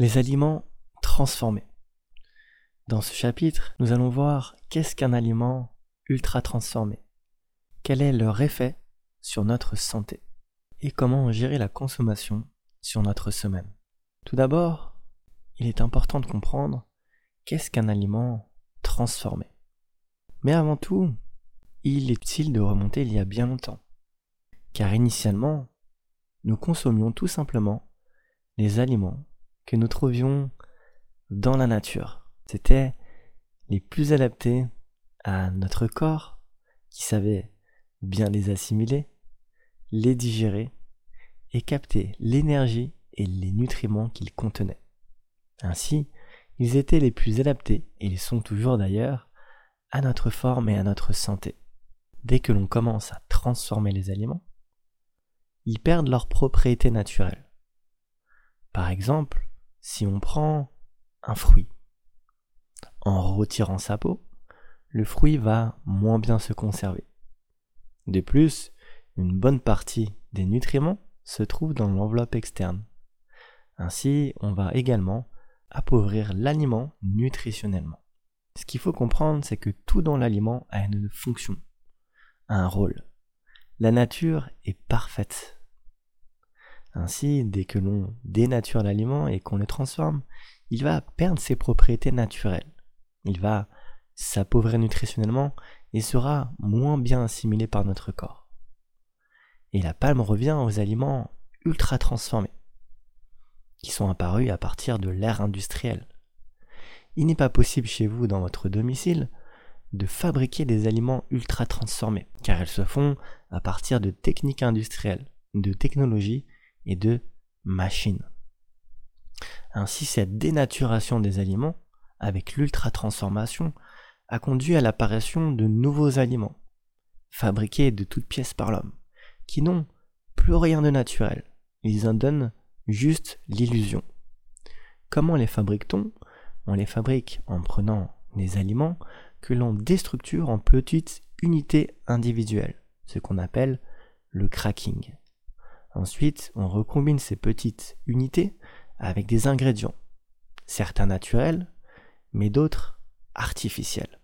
Les aliments transformés. Dans ce chapitre, nous allons voir qu'est-ce qu'un aliment ultra transformé, quel est leur effet sur notre santé? Et comment gérer la consommation sur notre semaine? Tout d'abord, il est important de comprendre qu'est-ce qu'un aliment transformé. Mais avant tout, il est utile de remonter il y a bien longtemps, car initialement, nous consommions tout simplement les aliments que nous trouvions dans la nature. C'était les plus adaptés à notre corps, qui savait bien les assimiler, les digérer et capter l'énergie et les nutriments qu'ils contenaient. Ainsi, ils étaient les plus adaptés, et ils sont toujours d'ailleurs, à notre forme et à notre santé. Dès que l'on commence à transformer les aliments, ils perdent leurs propriétés naturelles. Par exemple, si on prend un fruit, en retirant sa peau, le fruit va moins bien se conserver. De plus, une bonne partie des nutriments se trouve dans l'enveloppe externe. Ainsi, on va également appauvrir l'aliment nutritionnellement. Ce qu'il faut comprendre, c'est que tout dans l'aliment a une fonction, un rôle. La nature est parfaite. Ainsi, dès que l'on dénature l'aliment et qu'on le transforme, il va perdre ses propriétés naturelles. Il va s'appauvrir nutritionnellement et sera moins bien assimilé par notre corps. Et la palme revient aux aliments ultra transformés, qui sont apparus à partir de l'ère industrielle. Il n'est pas possible chez vous, dans votre domicile, de fabriquer des aliments ultra transformés, car elles se font à partir de techniques industrielles, de technologies et de machines. Ainsi, cette dénaturation des aliments, avec l'ultra-transformation, a conduit à l'apparition de nouveaux aliments, fabriqués de toutes pièces par l'homme, qui n'ont plus rien de naturel. Ils en donnent juste l'illusion. Comment les fabrique-t-on? On les fabrique en prenant des aliments que l'on déstructure en petites unités individuelles, ce qu'on appelle le cracking. Ensuite, on recombine ces petites unités avec des ingrédients, certains naturels, mais d'autres artificiels.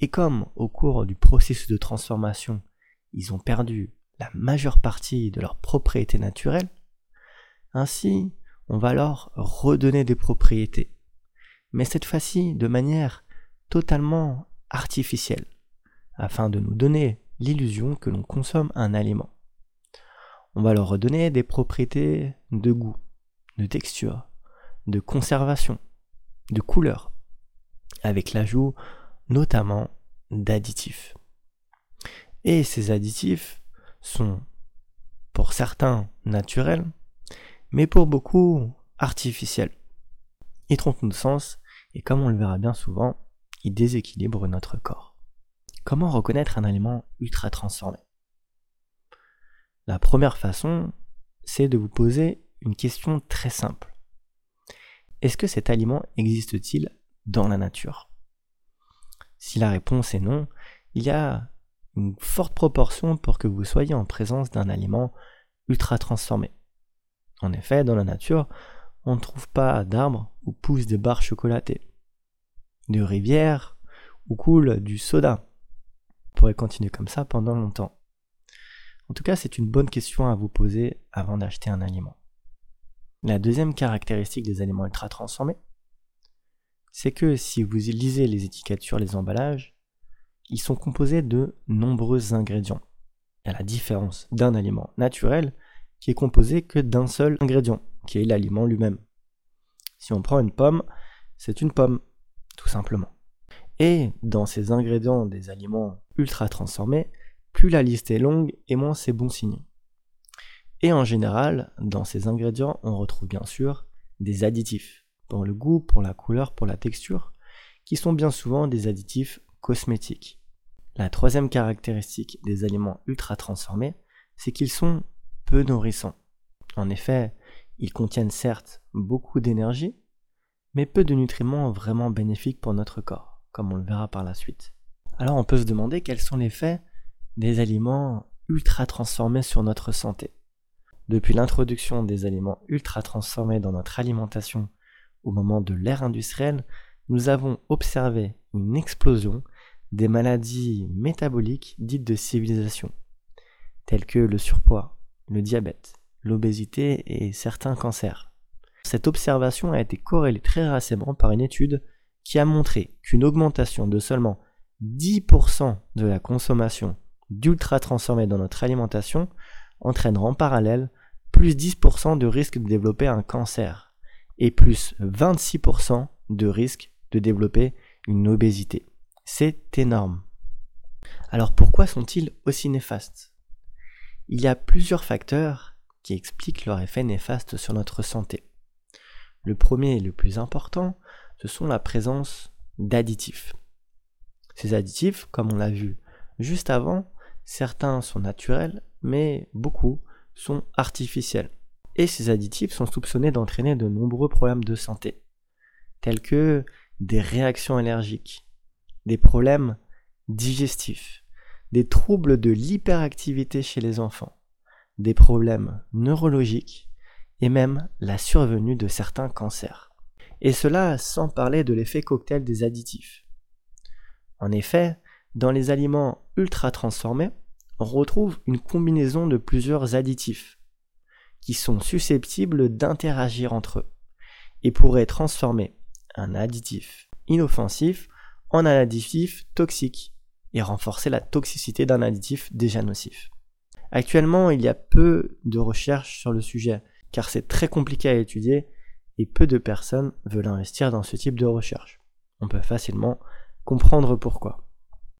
Et comme au cours du processus de transformation, ils ont perdu la majeure partie de leurs propriétés naturelles, ainsi on va leur redonner des propriétés, mais cette fois-ci de manière totalement artificielle, afin de nous donner l'illusion que l'on consomme un aliment on va leur redonner des propriétés de goût, de texture, de conservation, de couleur, avec l'ajout notamment d'additifs. Et ces additifs sont pour certains naturels, mais pour beaucoup artificiels. Ils trompent nos sens et comme on le verra bien souvent, ils déséquilibrent notre corps. Comment reconnaître un aliment ultra transformé? La première façon, c'est de vous poser une question très simple. Est-ce que cet aliment existe-t-il dans la nature? Si la réponse est non, il y a une forte proportion pour que vous soyez en présence d'un aliment ultra transformé. En effet, dans la nature, on ne trouve pas d'arbres où poussent des barres chocolatées, de rivières où coule du soda. On pourrait continuer comme ça pendant longtemps. En tout cas, c'est une bonne question à vous poser avant d'acheter un aliment. La deuxième caractéristique des aliments ultra transformés, c'est que si vous lisez les étiquettes sur les emballages, ils sont composés de nombreux ingrédients. À la différence d'un aliment naturel qui est composé que d'un seul ingrédient, qui est l'aliment lui-même. Si on prend une pomme, c'est une pomme, tout simplement. Et dans ces ingrédients des aliments ultra transformés, plus la liste est longue et moins c'est bon signe. Et en général, dans ces ingrédients, on retrouve bien sûr des additifs, pour le goût, pour la couleur, pour la texture, qui sont bien souvent des additifs cosmétiques. La troisième caractéristique des aliments ultra transformés, c'est qu'ils sont peu nourrissants. En effet, ils contiennent certes beaucoup d'énergie, mais peu de nutriments vraiment bénéfiques pour notre corps, comme on le verra par la suite. Alors on peut se demander quels sont les faits des aliments ultra transformés sur notre santé. Depuis l'introduction des aliments ultra transformés dans notre alimentation au moment de l'ère industrielle, nous avons observé une explosion des maladies métaboliques dites de civilisation, telles que le surpoids, le diabète, l'obésité et certains cancers. Cette observation a été corrélée très récemment par une étude qui a montré qu'une augmentation de seulement 10% de la consommation d'ultra transformés dans notre alimentation entraînera en parallèle plus 10% de risque de développer un cancer et plus 26% de risque de développer une obésité. C'est énorme. Alors pourquoi sont-ils aussi néfastes? Il y a plusieurs facteurs qui expliquent leur effet néfaste sur notre santé. Le premier et le plus important, ce sont la présence d'additifs. Ces additifs, comme on l'a vu juste avant, certains sont naturels, mais beaucoup sont artificiels. Et ces additifs sont soupçonnés d'entraîner de nombreux problèmes de santé, tels que des réactions allergiques, des problèmes digestifs, des troubles de l'hyperactivité chez les enfants, des problèmes neurologiques et même la survenue de certains cancers. Et cela sans parler de l'effet cocktail des additifs. En effet, dans les aliments ultra transformés, on retrouve une combinaison de plusieurs additifs qui sont susceptibles d'interagir entre eux et pourraient transformer un additif inoffensif en un additif toxique et renforcer la toxicité d'un additif déjà nocif. Actuellement, il y a peu de recherches sur le sujet car c'est très compliqué à étudier et peu de personnes veulent investir dans ce type de recherche. On peut facilement comprendre pourquoi.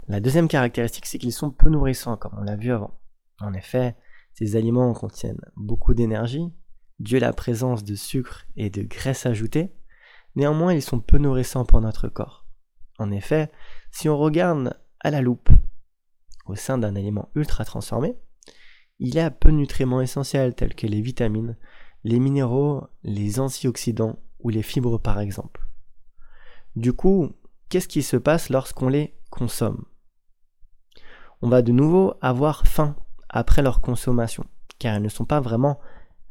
La deuxième caractéristique, c'est qu'ils sont peu nourrissants, comme on l'a vu avant. En effet, ces aliments contiennent beaucoup d'énergie, dû à la présence de sucre et de graisse ajoutée, néanmoins ils sont peu nourrissants pour notre corps. En effet, si on regarde à la loupe au sein d'un aliment ultra transformé, il y a peu de nutriments essentiels tels que les vitamines, les minéraux, les antioxydants ou les fibres par exemple. Du coup, qu'est-ce qui se passe lorsqu'on les consomme? On va de nouveau avoir faim après leur consommation, car ils ne sont pas vraiment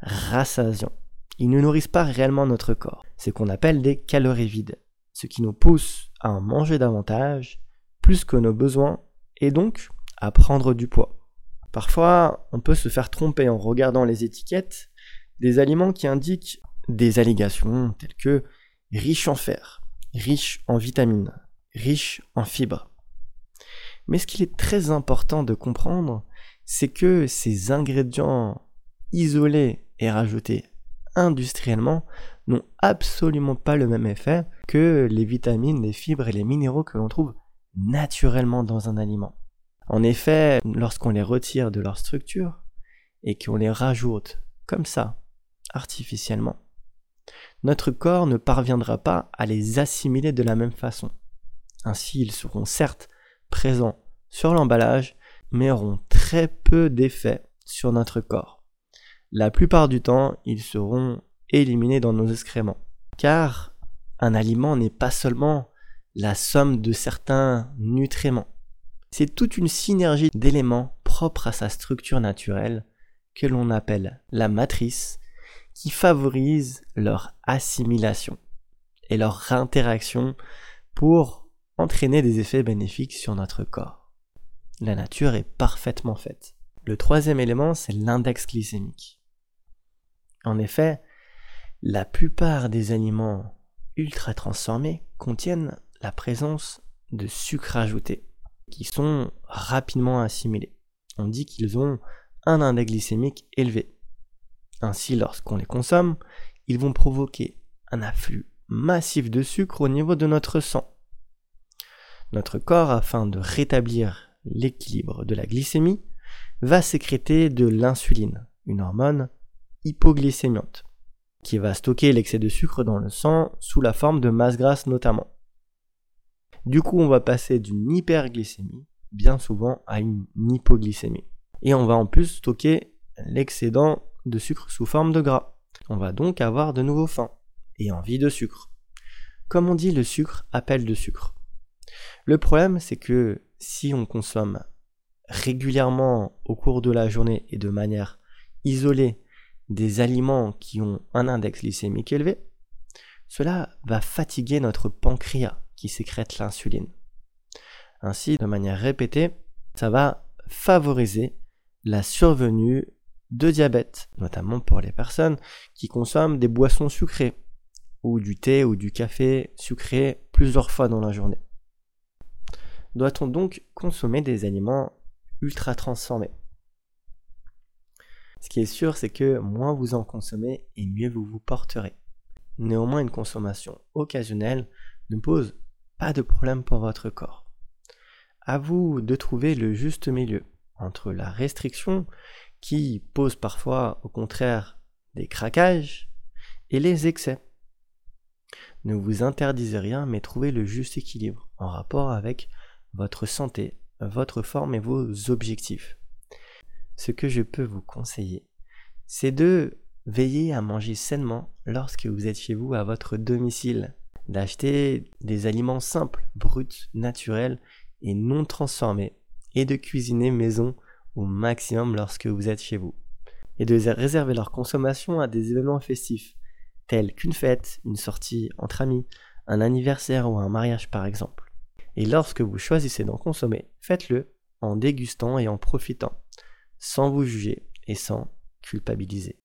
rassasiants. Ils ne nourrissent pas réellement notre corps. C'est ce qu'on appelle des calories vides, ce qui nous pousse à en manger davantage, plus que nos besoins, et donc à prendre du poids. Parfois, on peut se faire tromper en regardant les étiquettes des aliments qui indiquent des allégations telles que riche en fer, riche en vitamines, riche en fibres. Mais ce qu'il est très important de comprendre, c'est que ces ingrédients isolés et rajoutés industriellement n'ont absolument pas le même effet que les vitamines, les fibres et les minéraux que l'on trouve naturellement dans un aliment. En effet, lorsqu'on les retire de leur structure et qu'on les rajoute comme ça artificiellement. Notre corps ne parviendra pas à les assimiler de la même façon. Ainsi, ils seront certes présents sur l'emballage, mais auront très peu d'effet sur notre corps. La plupart du temps, ils seront éliminés dans nos excréments. Car un aliment n'est pas seulement la somme de certains nutriments. C'est toute une synergie d'éléments propres à sa structure naturelle que l'on appelle la matrice qui favorisent leur assimilation et leur interaction pour entraîner des effets bénéfiques sur notre corps. La nature est parfaitement faite. Le troisième élément, c'est l'index glycémique. En effet, la plupart des aliments ultra transformés contiennent la présence de sucres ajoutés qui sont rapidement assimilés. On dit qu'ils ont un index glycémique élevé. Ainsi, lorsqu'on les consomme, ils vont provoquer un afflux massif de sucre au niveau de notre sang. Notre corps, afin de rétablir l'équilibre de la glycémie, va sécréter de l'insuline, une hormone hypoglycémiante, qui va stocker l'excès de sucre dans le sang sous la forme de masse grasse notamment. Du coup, on va passer d'une hyperglycémie, bien souvent, à une hypoglycémie. Et on va en plus stocker l'excédent de sucre sous forme de gras. On va donc avoir de nouveau faim et envie de sucre. Comme on dit, le sucre appelle de sucre. Le problème, c'est que si on consomme régulièrement au cours de la journée et de manière isolée des aliments qui ont un index glycémique élevé, cela va fatiguer notre pancréas qui sécrète l'insuline. Ainsi, de manière répétée, ça va favoriser la survenue de diabète, notamment pour les personnes qui consomment des boissons sucrées ou du thé ou du café sucré plusieurs fois dans la journée. Doit-on donc consommer des aliments ultra transformés? Ce qui est sûr, c'est que moins vous en consommez et mieux vous vous porterez. Néanmoins, une consommation occasionnelle ne pose pas de problème pour votre corps. À vous de trouver le juste milieu entre la restriction qui pose parfois au contraire des craquages et les excès. Ne vous interdisez rien mais trouvez le juste équilibre en rapport avec votre santé, votre forme et vos objectifs. Ce que je peux vous conseiller, c'est de veiller à manger sainement lorsque vous êtes chez vous à votre domicile, d'acheter des aliments simples, bruts, naturels et non transformés, et de cuisiner maison au maximum lorsque vous êtes chez vous, et de réserver leur consommation à des événements festifs, tels qu'une fête, une sortie entre amis, un anniversaire ou un mariage par exemple. Et lorsque vous choisissez d'en consommer, faites-le en dégustant et en profitant, sans vous juger et sans culpabiliser.